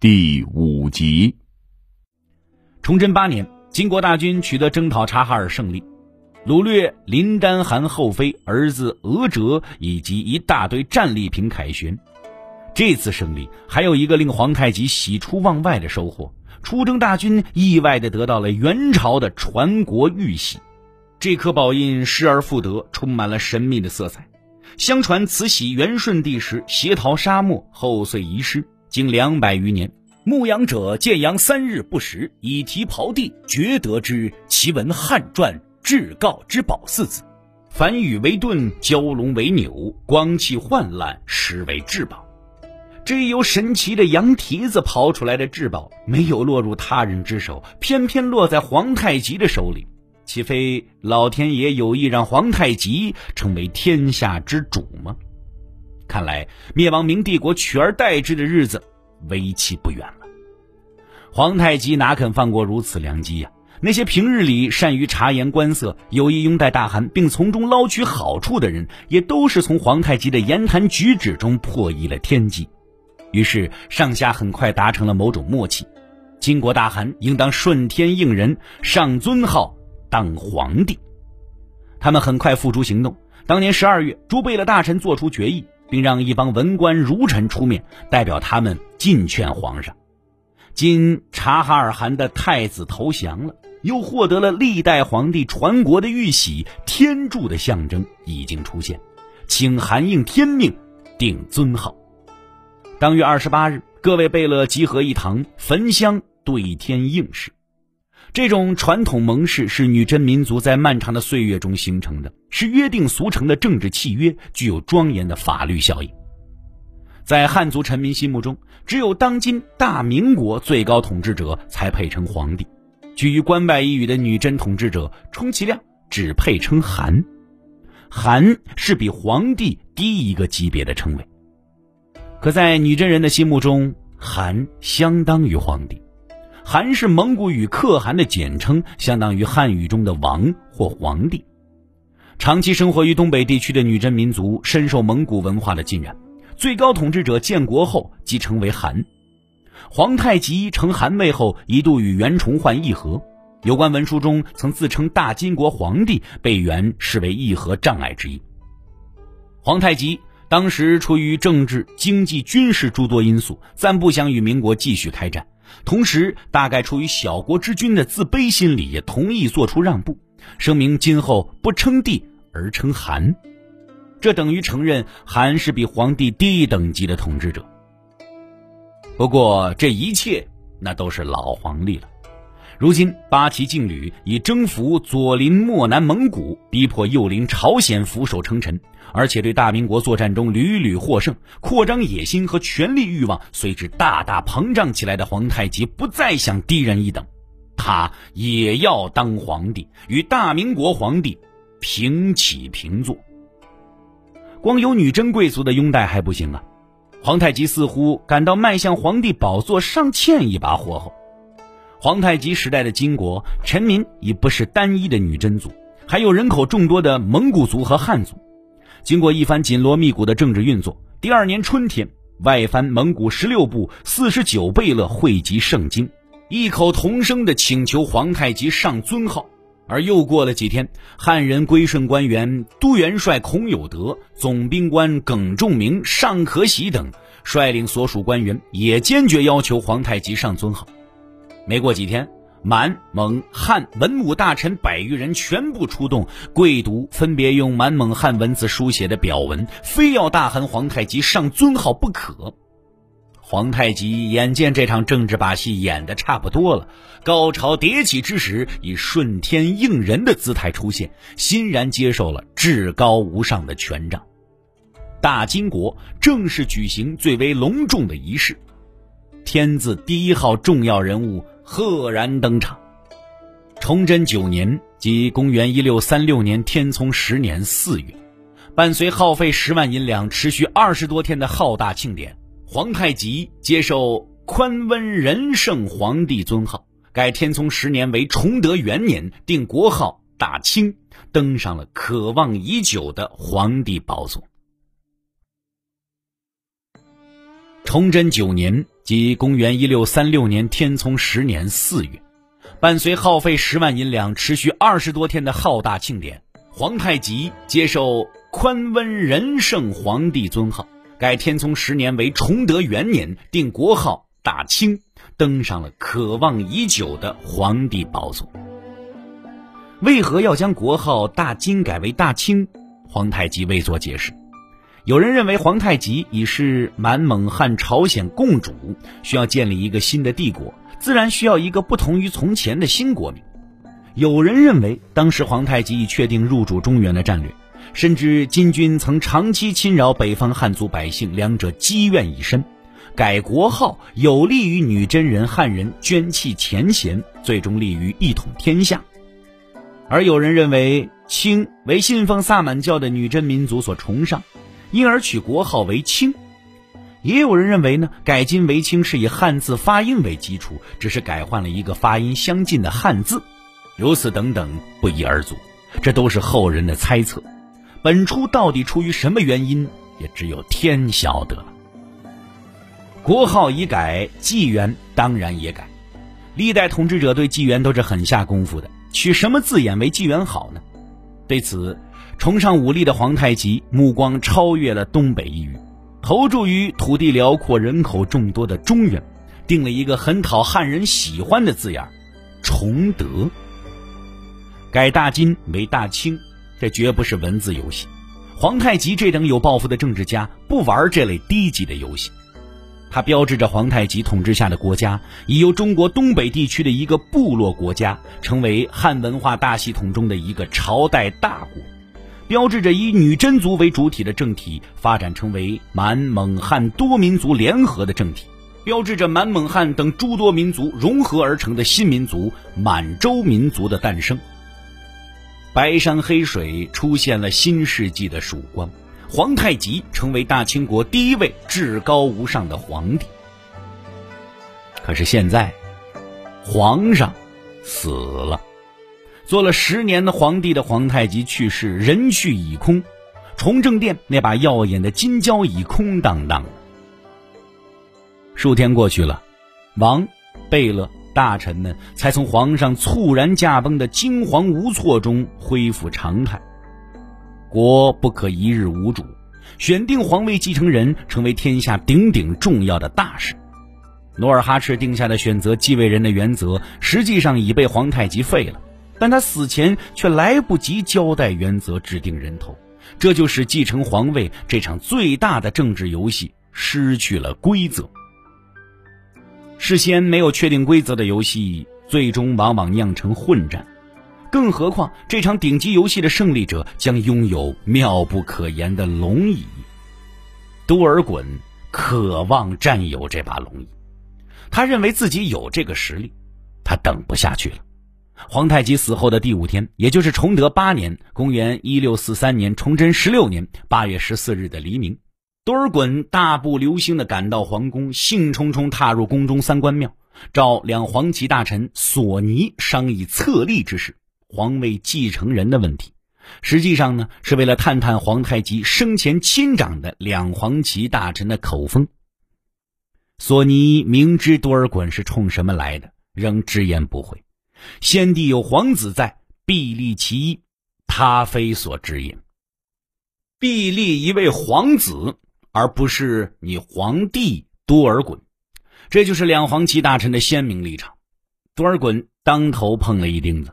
第五集。崇祯八年，金国大军取得征讨察哈尔胜利，掳掠林丹汗后妃儿子额哲以及一大堆战利品凯旋。这次胜利还有一个令皇太极喜出望外的收获：出征大军意外的得到了元朝的传国玉玺。这颗宝印失而复得，充满了神秘的色彩。相传慈禧元顺帝时携逃沙漠，后遂遗失，经两百余年，牧羊者见羊三日不食，以蹄刨地，觉得之，其文汉传至告之宝四字。凡羽为盾，蛟龙为钮，光气焕烂，实为至宝。这由神奇的羊蹄子刨出来的至宝，没有落入他人之手，偏偏落在皇太极的手里。岂非老天爷有意让皇太极成为天下之主吗？看来灭亡明帝国、取而代之的日子为期不远了。皇太极哪肯放过如此良机呀？那些平日里善于察言观色、有意拥戴大汗并从中捞取好处的人，也都是从皇太极的言谈举止中破译了天机。于是上下很快达成了某种默契：金国大汗应当顺天应人，上尊号。当皇帝，他们很快付诸行动。当年十二月，朱贝勒大臣做出决议，并让一帮文官儒臣出面代表他们进劝皇上。今察哈尔汗的太子投降了，又获得了历代皇帝传国的玉玺，天柱的象征已经出现，请韩应天命，定尊号。当月二十八日，各位贝勒集合一堂，焚香对天应试。这种传统盟誓是女真民族在漫长的岁月中形成的，是约定俗成的政治契约，具有庄严的法律效应。在汉族臣民心目中，只有当今大明国最高统治者才配称皇帝，居于关外一隅的女真统治者，充其量只配称汗。汗是比皇帝低一个级别的称谓，可在女真人的心目中，汗相当于皇帝。汗是蒙古语可汗的简称，相当于汉语中的王或皇帝。长期生活于东北地区的女真民族深受蒙古文化的浸染，最高统治者建国后即成为汗。皇太极承汗位后，一度与袁崇焕议和，有关文书中曾自称大金国皇帝，被袁视为议和障碍之一。皇太极当时出于政治、经济、军事诸多因素，暂不想与民国继续开战。同时，大概出于小国之君的自卑心理，也同意做出让步，声明今后不称帝而称韩，这等于承认韩是比皇帝低一等级的统治者。不过，这一切那都是老黄历了。如今，八旗劲旅以征服左邻漠南蒙古，逼迫右邻朝鲜俯首称臣。而且对大明国作战中屡屡获胜，扩张野心和权力欲望随之大大膨胀起来的皇太极不再想低人一等，他也要当皇帝，与大明国皇帝平起平坐。光有女真贵族的拥戴还不行啊，皇太极似乎感到迈向皇帝宝座尚欠一把火候。皇太极时代的金国臣民已不是单一的女真族，还有人口众多的蒙古族和汉族。经过一番紧锣密鼓的政治运作，第二年春天，外藩蒙古十六部四十九贝勒汇集盛京，异口同声地请求皇太极上尊号。而又过了几天，汉人归顺官员都元帅孔有德、总兵官耿仲明、尚可喜等率领所属官员，也坚决要求皇太极上尊号。没过几天。满蒙汉文武大臣百余人全部出动，跪读分别用满蒙汉文字书写的表文，非要大汗皇太极上尊号不可。皇太极眼见这场政治把戏演得差不多了，高潮迭起之时，以顺天应人的姿态出现，欣然接受了至高无上的权杖。大金国正式举行最为隆重的仪式，天字第一号重要人物。赫然登场。崇祯九年，即公元一六三六年天聪十年四月，伴随耗费十万银两、持续二十多天的浩大庆典，皇太极接受宽温仁圣皇帝尊号，改天聪十年为崇德元年，定国号大清，登上了可望已久的皇帝宝座。崇祯九年，即公元一六三六年天聪十年四月，伴随耗费十万银两、持续二十多天的浩大庆典，皇太极接受宽温仁圣皇帝尊号，改天聪十年为崇德元年，定国号大清，登上了渴望已久的皇帝宝座。为何要将国号大金改为大清？皇太极未作解释。有人认为皇太极已是满蒙汉朝鲜共主，需要建立一个新的帝国，自然需要一个不同于从前的新国名。有人认为当时皇太极已确定入主中原的战略，甚至金军曾长期侵扰北方汉族百姓，两者积怨已深，改国号有利于女真人汉人捐弃前嫌，最终利于一统天下。而有人认为清为信奉萨满教的女真民族所崇尚。因而取国号为清，也有人认为呢，改金为清是以汉字发音为基础，只是改换了一个发音相近的汉字，如此等等不一而足，这都是后人的猜测。本初到底出于什么原因，也只有天晓得了。国号已改，纪元当然也改。历代统治者对纪元都是很下功夫的，取什么字眼为纪元好呢？对此。崇尚武力的皇太极目光超越了东北一隅，投注于土地辽阔、人口众多的中原，定了一个很讨汉人喜欢的字眼“崇德”。改大金为大清，这绝不是文字游戏。皇太极这等有抱负的政治家不玩这类低级的游戏。它标志着皇太极统治下的国家已由中国东北地区的一个部落国家，成为汉文化大系统中的一个朝代大国。标志着以女真族为主体的政体发展成为满蒙汉多民族联合的政体，标志着满蒙汉等诸多民族融合而成的新民族满洲民族的诞生。白山黑水出现了新世纪的曙光，皇太极成为大清国第一位至高无上的皇帝。可是现在，皇上死了。做了十年的皇帝的皇太极去世，人去已空，崇政殿那把耀眼的金交椅空荡荡。数天过去了，王、贝勒、大臣们才从皇上猝然驾崩的惊惶无措中恢复常态。国不可一日无主，选定皇位继承人成为天下顶顶重要的大事。努尔哈赤定下的选择继位人的原则，实际上已被皇太极废了。但他死前却来不及交代原则、指定人头，这就使继承皇位这场最大的政治游戏失去了规则。事先没有确定规则的游戏，最终往往酿成混战。更何况这场顶级游戏的胜利者将拥有妙不可言的龙椅。多尔衮渴望占有这把龙椅，他认为自己有这个实力，他等不下去了。皇太极死后的第五天，也就是崇德八年（公元一六四三年）崇祯十六年八月十四日的黎明，多尔衮大步流星地赶到皇宫，兴冲冲踏入宫中三官庙，召两黄旗大臣索尼商议册立之事，皇位继承人的问题。实际上呢，是为了探探皇太极生前亲长的两黄旗大臣的口风。索尼明知多尔衮是冲什么来的，仍直言不讳。先帝有皇子在，必立其一，他非所知也。必立一位皇子，而不是你皇帝多尔衮，这就是两黄旗大臣的鲜明立场。多尔衮当头碰了一钉子。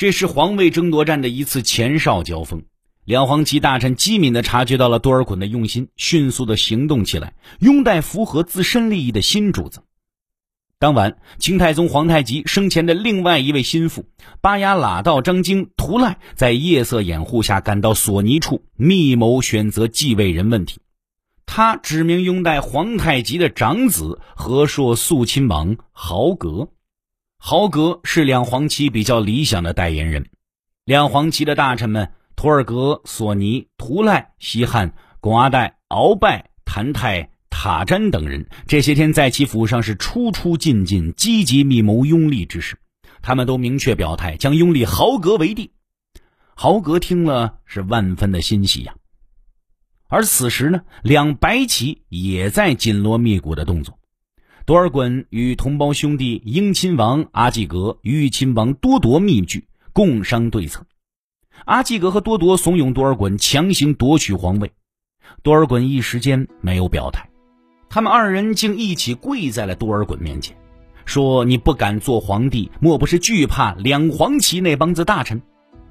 这是皇位争夺战的一次前哨交锋。两黄旗大臣机敏地察觉到了多尔衮的用心，迅速地行动起来，拥戴符合自身利益的新主子。当晚，清太宗皇太极生前的另外一位心腹巴雅喇道张京图赖，在夜色掩护下赶到索尼处，密谋选择继位人问题。他指明拥戴皇太极的长子和硕肃亲王豪格。豪格是两黄旗比较理想的代言人。两黄旗的大臣们图尔格、索尼、图赖、西汉、巩阿代、鳌拜、谭泰。塔詹等人这些天在其府上是出出进进，积极密谋拥立之事。他们都明确表态，将拥立豪格为帝。豪格听了是万分的欣喜呀。而此时呢，两白旗也在紧锣密鼓的动作。多尔衮与同胞兄弟英亲王阿济格与亲王多铎密聚，共商对策。阿济格和多铎怂恿多尔衮强行夺取皇位，多尔衮一时间没有表态。他们二人竟一起跪在了多尔衮面前，说：“你不敢做皇帝，莫不是惧怕两黄旗那帮子大臣？”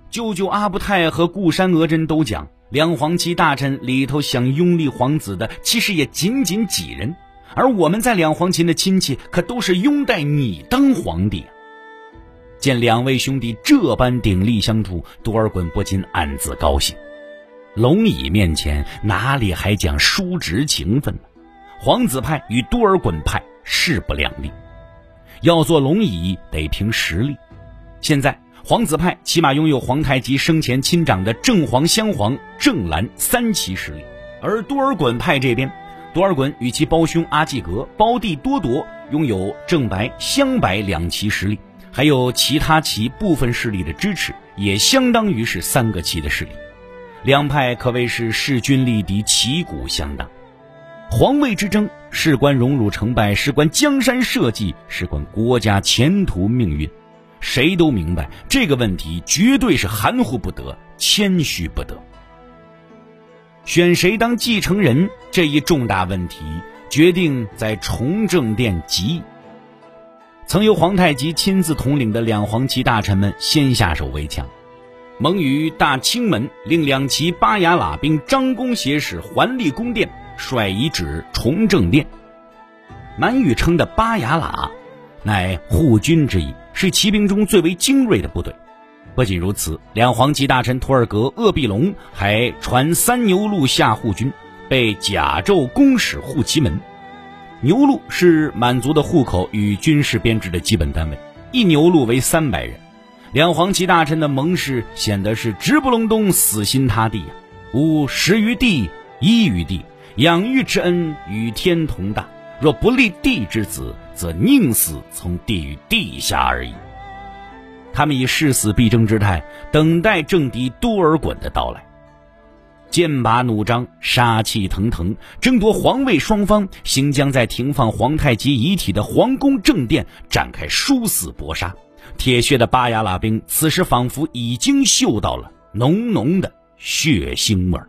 舅舅阿布泰和固山额真都讲，两黄旗大臣里头想拥立皇子的，其实也仅仅几人。而我们在两黄旗的亲戚可都是拥戴你当皇帝。见两位兄弟这般鼎力相助，多尔衮不禁暗自高兴。龙椅面前哪里还讲叔侄情分呢？皇子派与多尔衮派势不两立，要做龙椅得凭实力。现在皇子派起码拥有皇太极生前亲长的正黄、镶黄、正蓝三旗实力，而多尔衮派这边。多尔衮与其胞兄阿济格、胞弟多铎拥有正白、镶白两旗实力，还有其他旗部分势力的支持，也相当于是三个旗的势力。两派可谓是势均力敌，旗鼓相当。皇位之争事关荣辱成败，事关江山社稷，事关国家前途命运。谁都明白这个问题绝对是含糊不得，谦虚不得。选谁当继承人这一重大问题，决定在崇政殿集。曾由皇太极亲自统领的两黄旗大臣们先下手为强，蒙于大清门令两旗巴雅喇兵张弓挟使环立宫殿，率遗指崇政殿。满语称的巴雅喇，乃护军之意，是骑兵中最为精锐的部队。不仅如此，两黄旗大臣图尔格、鄂必龙还传三牛录下护军，被甲胄公使护旗门。牛录是满族的户口与军事编制的基本单位，一牛录为三百人。两黄旗大臣的盟誓显得是直不隆咚、死心塌地呀！吾食于地，衣于地，养育之恩与天同大。若不立地之子，则宁死从地狱地下而已。他们以誓死必争之态等待政敌多尔衮的到来，剑拔弩张，杀气腾腾，争夺皇位双方行将在停放皇太极遗体的皇宫正殿展开殊死搏杀。铁血的巴雅喇兵此时仿佛已经嗅到了浓浓的血腥味儿。